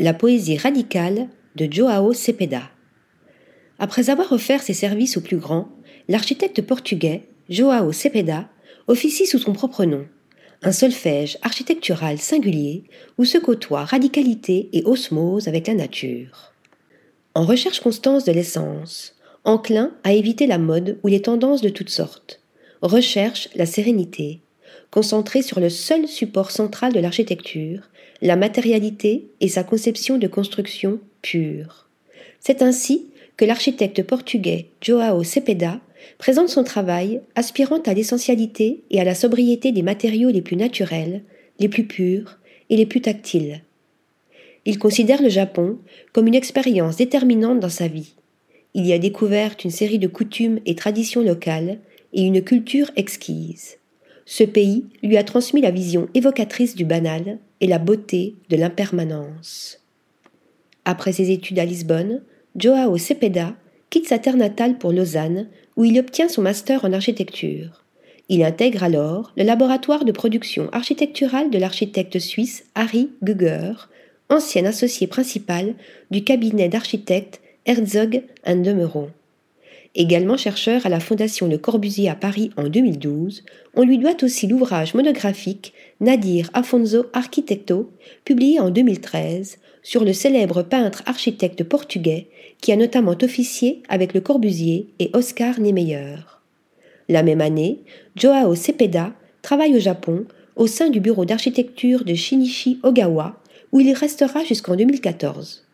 La poésie radicale de Joao Cepeda. Après avoir offert ses services aux plus grands, l'architecte portugais Joao Cepeda officie sous son propre nom, un solfège architectural singulier où se côtoient radicalité et osmose avec la nature. En recherche constante de l'essence, enclin à éviter la mode ou les tendances de toutes sortes, recherche la sérénité, concentré sur le seul support central de l'architecture, la matérialité et sa conception de construction pure. C'est ainsi que l'architecte portugais Joao Cepeda présente son travail aspirant à l'essentialité et à la sobriété des matériaux les plus naturels, les plus purs et les plus tactiles. Il considère le Japon comme une expérience déterminante dans sa vie. Il y a découvert une série de coutumes et traditions locales et une culture exquise. Ce pays lui a transmis la vision évocatrice du banal et la beauté de l'impermanence. Après ses études à Lisbonne, Joao Cepeda quitte sa terre natale pour Lausanne, où il obtient son master en architecture. Il intègre alors le laboratoire de production architecturale de l'architecte suisse Harry Güger, ancien associé principal du cabinet d'architectes Herzog de Meuron. Également chercheur à la Fondation Le Corbusier à Paris en 2012, on lui doit aussi l'ouvrage monographique Nadir Afonso Arquitecto, publié en 2013, sur le célèbre peintre architecte portugais qui a notamment officié avec Le Corbusier et Oscar Niemeyer. La même année, Joao Cepeda travaille au Japon au sein du bureau d'architecture de Shinichi Ogawa, où il restera jusqu'en 2014.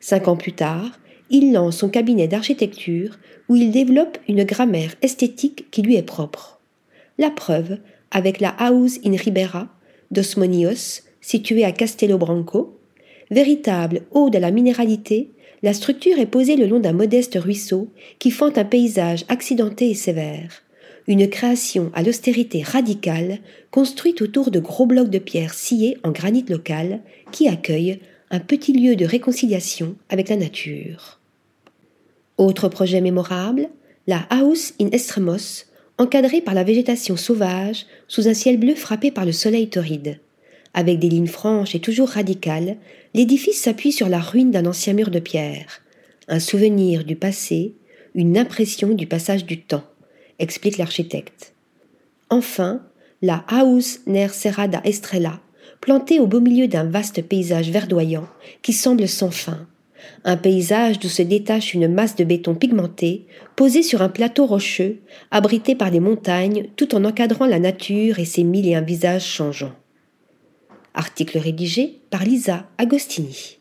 Cinq ans plus tard, il lance son cabinet d'architecture où il développe une grammaire esthétique qui lui est propre. La preuve avec la House in Ribera d'Osmonios, située à Castelo Branco. Véritable ode à la minéralité, la structure est posée le long d'un modeste ruisseau qui fente un paysage accidenté et sévère. Une création à l'austérité radicale, construite autour de gros blocs de pierre sciés en granit local, qui accueillent un petit lieu de réconciliation avec la nature. Autre projet mémorable, la House in Estremos, encadrée par la végétation sauvage sous un ciel bleu frappé par le soleil torride. Avec des lignes franches et toujours radicales, l'édifice s'appuie sur la ruine d'un ancien mur de pierre. Un souvenir du passé, une impression du passage du temps, explique l'architecte. Enfin, la House Ner Serrada Estrella, plantée au beau milieu d'un vaste paysage verdoyant qui semble sans fin, un paysage d'où se détache une masse de béton pigmenté, posée sur un plateau rocheux, abrité par des montagnes, tout en encadrant la nature et ses mille et un visages changeants. Article rédigé par Lisa Agostini.